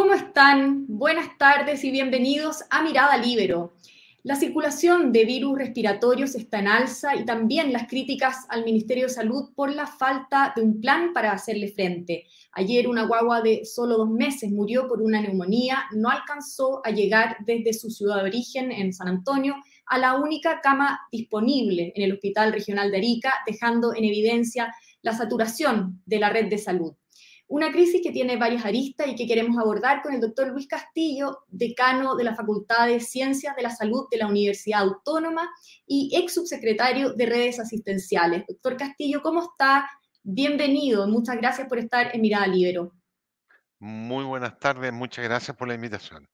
¿Cómo están? Buenas tardes y bienvenidos a Mirada Libero. La circulación de virus respiratorios está en alza y también las críticas al Ministerio de Salud por la falta de un plan para hacerle frente. Ayer una guagua de solo dos meses murió por una neumonía, no alcanzó a llegar desde su ciudad de origen en San Antonio a la única cama disponible en el Hospital Regional de Arica, dejando en evidencia la saturación de la red de salud. Una crisis que tiene varias aristas y que queremos abordar con el doctor Luis Castillo, decano de la Facultad de Ciencias de la Salud de la Universidad Autónoma y ex subsecretario de redes asistenciales. Doctor Castillo, ¿cómo está? Bienvenido, muchas gracias por estar en Mirada Libero. Muy buenas tardes, muchas gracias por la invitación.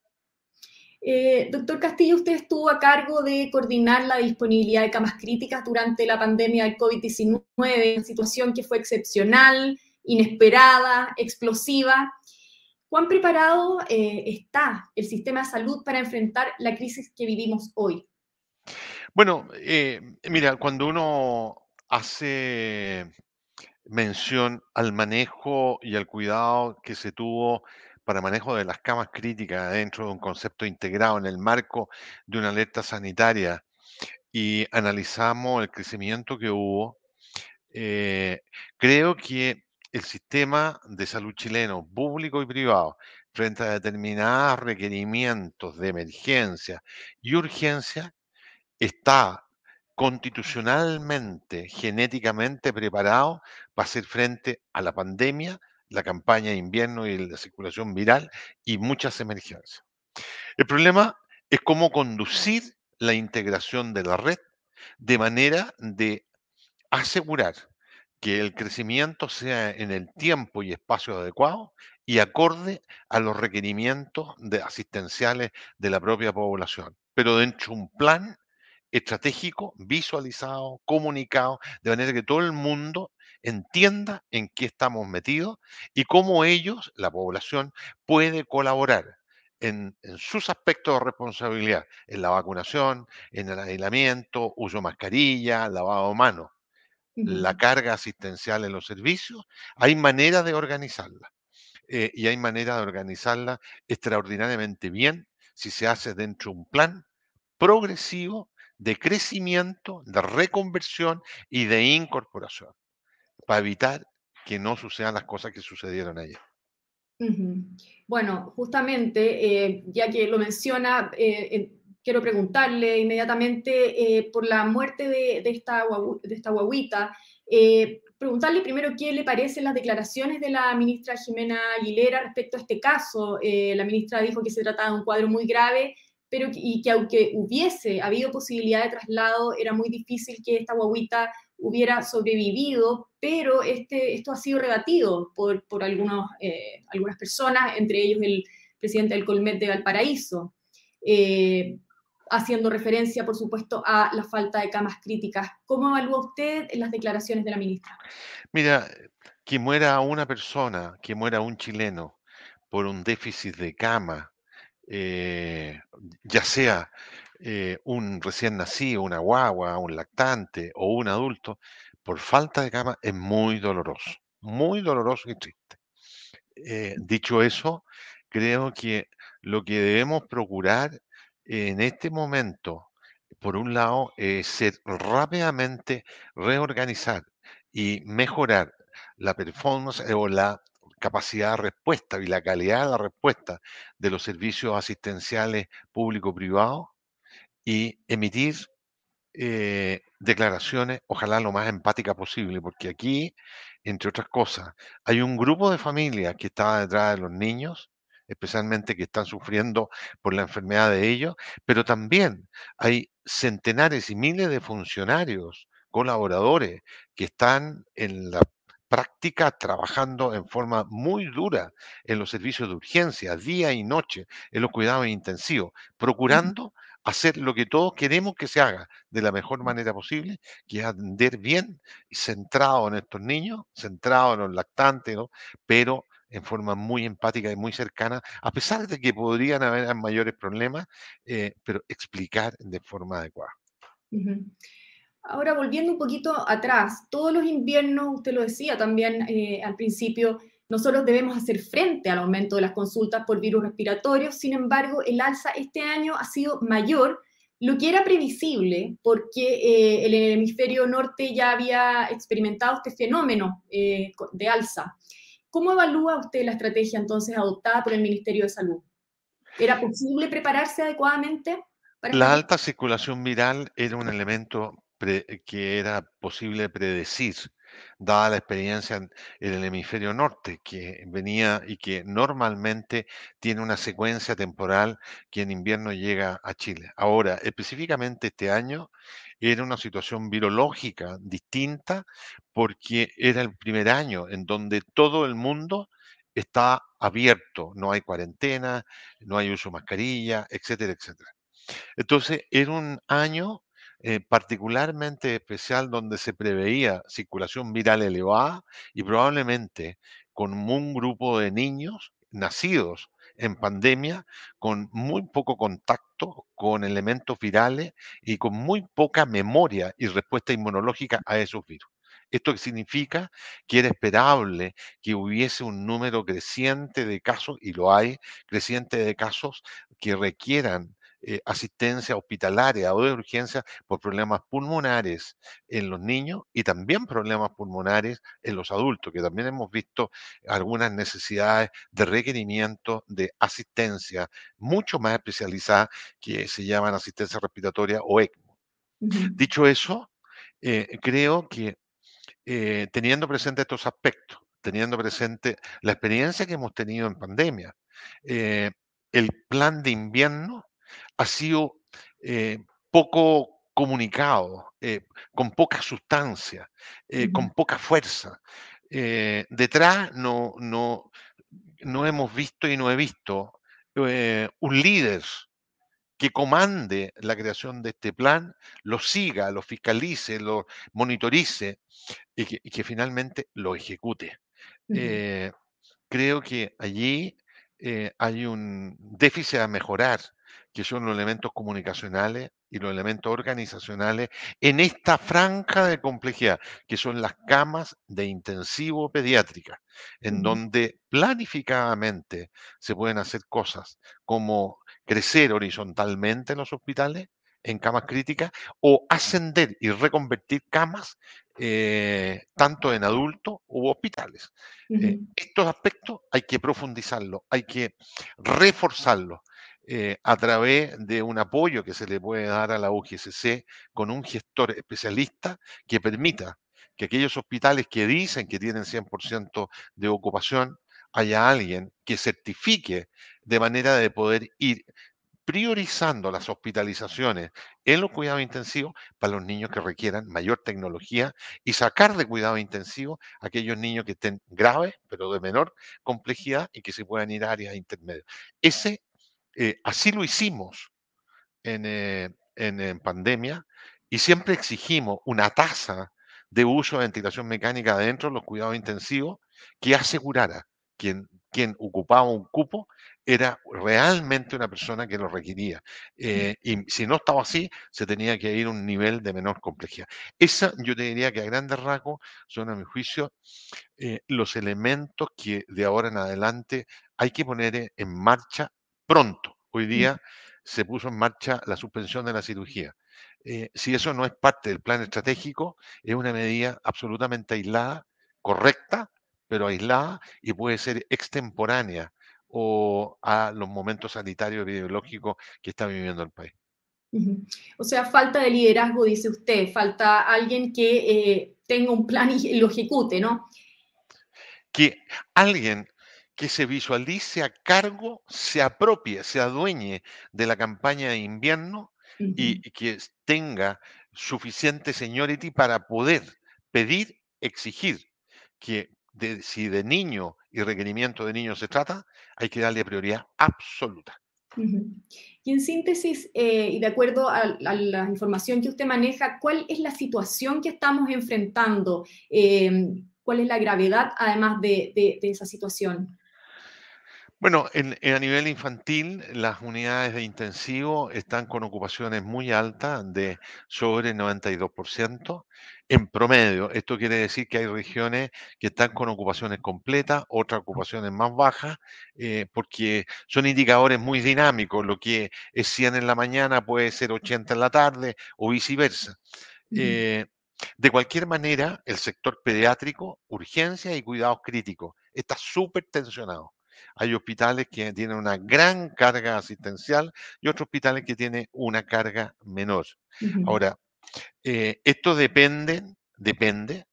Eh, doctor Castillo, usted estuvo a cargo de coordinar la disponibilidad de camas críticas durante la pandemia del COVID-19, una situación que fue excepcional, inesperada, explosiva. ¿Cuán preparado eh, está el sistema de salud para enfrentar la crisis que vivimos hoy? Bueno, eh, mira, cuando uno hace mención al manejo y al cuidado que se tuvo para manejo de las camas críticas dentro de un concepto integrado en el marco de una alerta sanitaria y analizamos el crecimiento que hubo, eh, creo que el sistema de salud chileno, público y privado, frente a determinados requerimientos de emergencia y urgencia, está constitucionalmente, genéticamente preparado para hacer frente a la pandemia, la campaña de invierno y la circulación viral y muchas emergencias. El problema es cómo conducir la integración de la red de manera de asegurar que el crecimiento sea en el tiempo y espacio adecuado y acorde a los requerimientos de asistenciales de la propia población, pero dentro de un plan estratégico, visualizado, comunicado, de manera que todo el mundo entienda en qué estamos metidos y cómo ellos, la población, puede colaborar en, en, sus aspectos de responsabilidad, en la vacunación, en el aislamiento, uso de mascarilla, lavado de manos la carga asistencial en los servicios, hay manera de organizarla. Eh, y hay manera de organizarla extraordinariamente bien si se hace dentro de un plan progresivo de crecimiento, de reconversión y de incorporación, para evitar que no sucedan las cosas que sucedieron ayer. Bueno, justamente, eh, ya que lo menciona, eh, quiero preguntarle inmediatamente eh, por la muerte de, esta, de esta guaguita, eh, preguntarle primero qué le parecen las declaraciones de la ministra Jimena Aguilera respecto a este caso. Eh, la ministra dijo que se trataba de un cuadro muy grave, pero y que aunque hubiese habido posibilidad de traslado, era muy difícil que esta guaguita hubiera sobrevivido, pero este, esto ha sido rebatido por, por algunos, algunas personas, entre ellos el presidente del Colmet de Valparaíso haciendo referencia, por supuesto, a la falta de camas críticas. ¿Cómo evalúa usted las declaraciones de la ministra? Mira, que muera una persona, que muera un chileno por un déficit de cama, eh, ya sea eh, un recién nacido, una guagua, un lactante o un adulto, por falta de cama es muy doloroso, muy doloroso y triste. Eh, dicho eso, creo que lo que debemos procurar en este momento, por un lado, es ser rápidamente reorganizar y mejorar la performance eh, o la capacidad de respuesta y la calidad de la respuesta de los servicios asistenciales público-privados y emitir eh, declaraciones, ojalá lo más empática posible, porque aquí, entre otras cosas, hay un grupo de familias que está detrás de los niños especialmente que están sufriendo por la enfermedad de ellos, pero también hay centenares y miles de funcionarios, colaboradores, que están en la práctica trabajando en forma muy dura en los servicios de urgencia, día y noche, en los cuidados intensivos, procurando hacer lo que todos queremos que se haga de la mejor manera posible, que es atender bien centrado en estos niños, centrado en los lactantes, ¿no? pero en forma muy empática y muy cercana, a pesar de que podrían haber mayores problemas, eh, pero explicar de forma adecuada. Ahora, volviendo un poquito atrás, todos los inviernos, usted lo decía también eh, al principio, Nosotros debemos hacer frente al aumento de las consultas por virus respiratorios, sin embargo, el alza este año ha sido mayor, lo que era previsible porque eh, el hemisferio norte ya había experimentado este fenómeno eh, de alza. ¿Cómo evalúa usted la estrategia entonces adoptada por el Ministerio de Salud? ¿Era posible prepararse adecuadamente? la alta circulación viral era un elemento que era posible predecir dada la experiencia en el hemisferio norte, que venía y que normalmente tiene una secuencia temporal que en invierno llega a Chile. Ahora, específicamente este año era una situación virológica distinta porque era el primer año en donde todo el mundo está abierto, no hay cuarentena, no hay uso de mascarilla, etcétera, etcétera. Entonces, era un año eh, particularmente especial donde se preveía circulación viral elevada y probablemente con un grupo de niños nacidos en pandemia con muy poco contacto con elementos virales y con muy poca memoria y respuesta inmunológica a esos virus. Esto significa que era esperable que hubiese un número creciente de casos, y lo hay, creciente de casos que requieran eh, asistencia hospitalaria o de urgencia por problemas pulmonares en los niños y también problemas pulmonares en los adultos, que también hemos visto algunas necesidades de requerimiento de asistencia mucho más especializada que se llaman asistencia respiratoria o ECMO. Dicho eso, eh, creo que eh, teniendo presente estos aspectos, teniendo presente la experiencia que hemos tenido en pandemia, el plan de invierno ha sido eh, poco comunicado, eh, con poca sustancia, eh, con poca fuerza. detrás no, no, no hemos visto y no he visto un líder que comande la creación de este plan, lo siga, lo fiscalice, lo monitorice y que, finalmente lo ejecute. creo que allí hay un déficit a mejorar que son los elementos comunicacionales y los elementos organizacionales en esta franja de complejidad, que son las camas de intensivo pediátrica, en donde planificadamente se pueden hacer cosas como crecer horizontalmente en los hospitales, en camas críticas, o ascender y reconvertir camas eh, tanto en adultos u hospitales. Eh, estos aspectos hay que profundizarlos, hay que reforzarlos eh, a través de un apoyo que se le puede dar a la UGSC con un gestor especialista que permita que aquellos hospitales que dicen que tienen 100% de ocupación, haya alguien que certifique de manera de poder ir priorizando las hospitalizaciones en los cuidados intensivos para los niños que requieran mayor tecnología y sacar de cuidado intensivo a aquellos niños que estén graves, pero de menor complejidad y que se puedan ir a áreas intermedias. Ese eh, así lo hicimos eh, en, pandemia y siempre exigimos una tasa de uso de ventilación mecánica dentro de los cuidados intensivos que asegurara quien, quien ocupaba un cupo era realmente una persona que lo requería. Eh, y si no estaba así, se tenía que ir a un nivel de menor complejidad. Esa, yo te diría que a grandes rasgos son, a mi juicio, los elementos que de ahora en adelante hay que poner en marcha pronto. Hoy día se puso en marcha la suspensión de la cirugía. Eh, si eso no es parte del plan estratégico, es una medida absolutamente aislada, correcta, pero aislada y puede ser extemporánea o a los momentos sanitarios y epidemiológicos que está viviendo el país. O sea, falta de liderazgo, dice usted, falta alguien que eh, tenga un plan y lo ejecute, ¿no? Que alguien que se visualice a cargo, se apropie, se adueñe de la campaña de invierno y, que tenga suficiente seniority para poder pedir, exigir que si de niño y requerimiento de niños se trata, hay que darle prioridad absoluta. Y en síntesis, eh, y de acuerdo a, la información que usted maneja, ¿cuál es la situación que estamos enfrentando? Eh, ¿Cuál es la gravedad, además de esa situación? Bueno, en, en a nivel infantil, las unidades de intensivo están con ocupaciones muy altas de sobre 92% en promedio. Esto quiere decir que hay regiones que están con ocupaciones completas, otras ocupaciones más bajas, eh, porque son indicadores muy dinámicos. Lo que es 100 en la mañana puede ser 80 en la tarde o viceversa. Eh, de cualquier manera, el sector pediátrico, urgencia y cuidados críticos, está súper tensionado. Hay hospitales que tienen una gran carga asistencial y otros hospitales que tienen una carga menor. Ahora, eh, esto depende, depende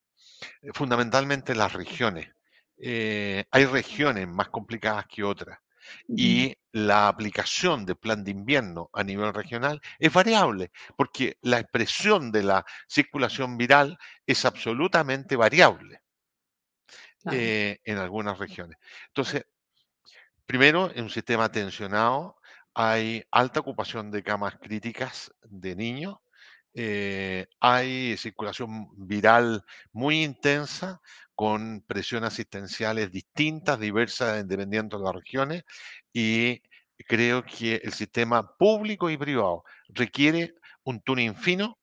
eh, fundamentalmente de las regiones. Eh, hay regiones más complicadas que otras y la aplicación del plan de invierno a nivel regional es variable, porque la expresión de la circulación viral es absolutamente variable eh, en algunas regiones. Entonces, primero, en un sistema tensionado hay alta ocupación de camas críticas de niños, eh, hay circulación viral muy intensa con presiones asistenciales distintas, diversas, dependiendo de las regiones, y creo que el sistema público y privado requiere un tuning fino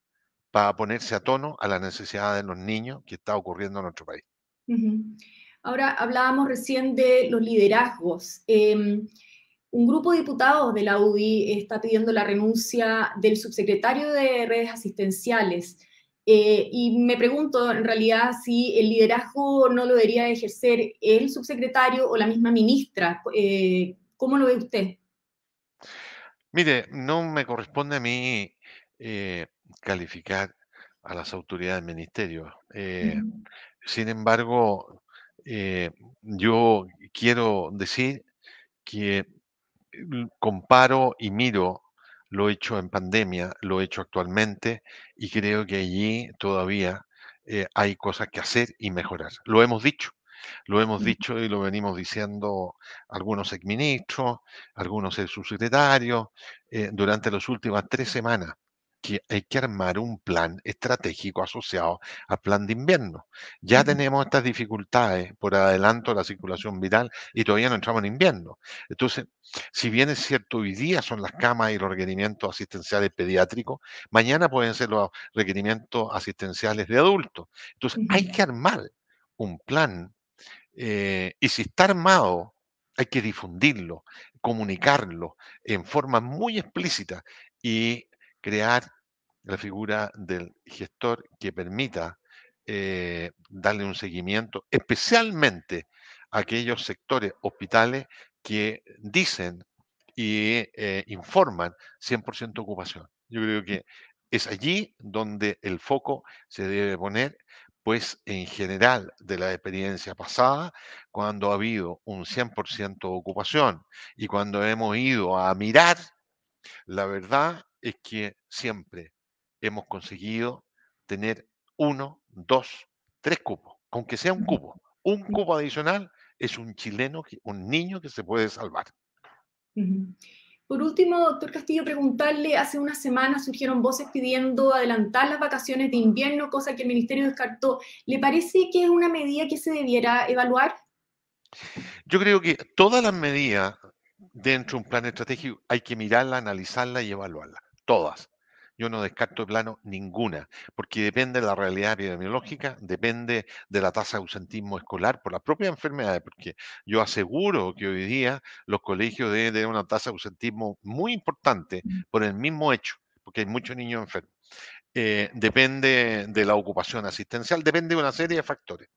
para ponerse a tono a las necesidades de los niños que está ocurriendo en nuestro país. Ahora hablábamos recién de los liderazgos. Eh, un grupo de diputados de la UDI está pidiendo la renuncia del subsecretario de redes asistenciales. Eh, y me pregunto en realidad si el liderazgo no lo debería ejercer el subsecretario o la misma ministra. Eh, ¿Cómo lo ve usted? Mire, no me corresponde a mí eh, calificar a las autoridades del ministerio. Sin embargo, eh, yo quiero decir que comparo y miro lo hecho en pandemia, lo hecho actualmente, y creo que allí todavía eh, hay cosas que hacer y mejorar. Lo hemos dicho, lo hemos ujú, dicho y lo venimos diciendo algunos exministros, algunos subsecretarios, eh, durante las últimas tres semanas que hay que armar un plan estratégico asociado al plan de invierno. Ya tenemos estas dificultades por adelanto de la circulación viral y todavía no entramos en invierno. Entonces, si bien es cierto, hoy día son las camas y los requerimientos asistenciales pediátricos, mañana pueden ser los requerimientos asistenciales de adultos. Entonces, hay que armar un plan eh, y si está armado, hay que difundirlo, comunicarlo en forma muy explícita y crear la figura del gestor que permita eh, darle un seguimiento, especialmente a aquellos sectores hospitales que dicen y eh, informan 100% ocupación. Yo creo que es allí donde el foco se debe poner, pues en general de la experiencia pasada, cuando ha habido un 100% de ocupación y cuando hemos ido a mirar, la verdad es que siempre hemos conseguido tener uno, dos, tres cupos, aunque sea un cupo. Un cupo adicional es un chileno, que- un niño que se puede salvar. Por último, doctor Castillo, preguntarle, hace unas semanas surgieron voces pidiendo adelantar las vacaciones de invierno, cosa que el ministerio descartó. ¿Le parece que es una medida que se debiera evaluar? Yo creo que todas las medidas dentro de un plan estratégico hay que mirarla, analizarla y evaluarla. Todas. Yo no descarto de plano ninguna, porque depende de la realidad epidemiológica, depende de la tasa de ausentismo escolar por las propias enfermedades, porque yo aseguro que hoy día los colegios deben tener una tasa de ausentismo muy importante por el mismo hecho, porque hay muchos niños enfermos. Eh, depende de la ocupación asistencial, depende de una serie de factores.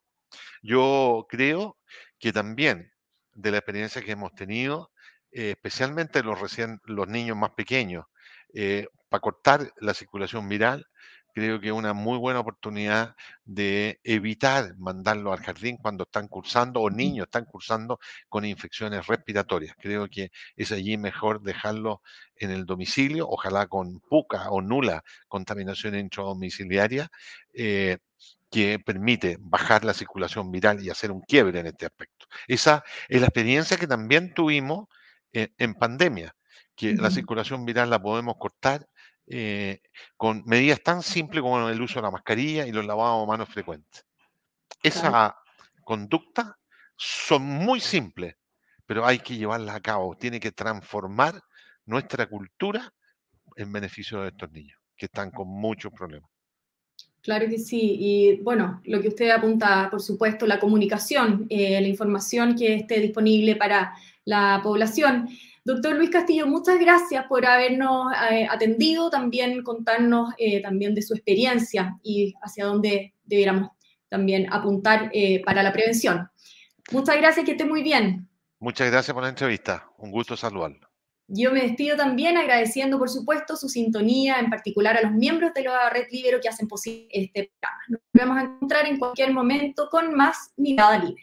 Yo creo que también de la experiencia que hemos tenido, eh, especialmente los recién, los niños más pequeños, eh, para cortar la circulación viral, creo que es una muy buena oportunidad de evitar mandarlos al jardín cuando están cursando o niños están cursando con infecciones respiratorias. Creo que es allí mejor dejarlos en el domicilio, ojalá con poca o nula contaminación intradomiciliaria, eh, que permite bajar la circulación viral y hacer un quiebre en este aspecto. Esa es la experiencia que también tuvimos en, en pandemia, que la circulación viral la podemos cortar eh, con medidas tan simples como el uso de la mascarilla y los lavados de manos frecuentes. claro. Esa conducta son muy simples, pero hay que llevarla a cabo, tiene que transformar nuestra cultura en beneficio de estos niños, que están con muchos problemas. Claro que sí. Y bueno, lo que usted apunta, por supuesto, la comunicación, eh, la información que esté disponible para la población. Doctor Luis Castillo, muchas gracias por habernos eh, atendido, también contarnos eh, también de su experiencia y hacia dónde debiéramos también apuntar para la prevención. Muchas gracias, que esté muy bien. Muchas gracias por la entrevista. Un gusto saludarlo. Yo me despido también agradeciendo, por supuesto, su sintonía, en particular a los miembros de la Red Libero que hacen posible este programa. Nos vamos a encontrar en cualquier momento con más Mirada Libre.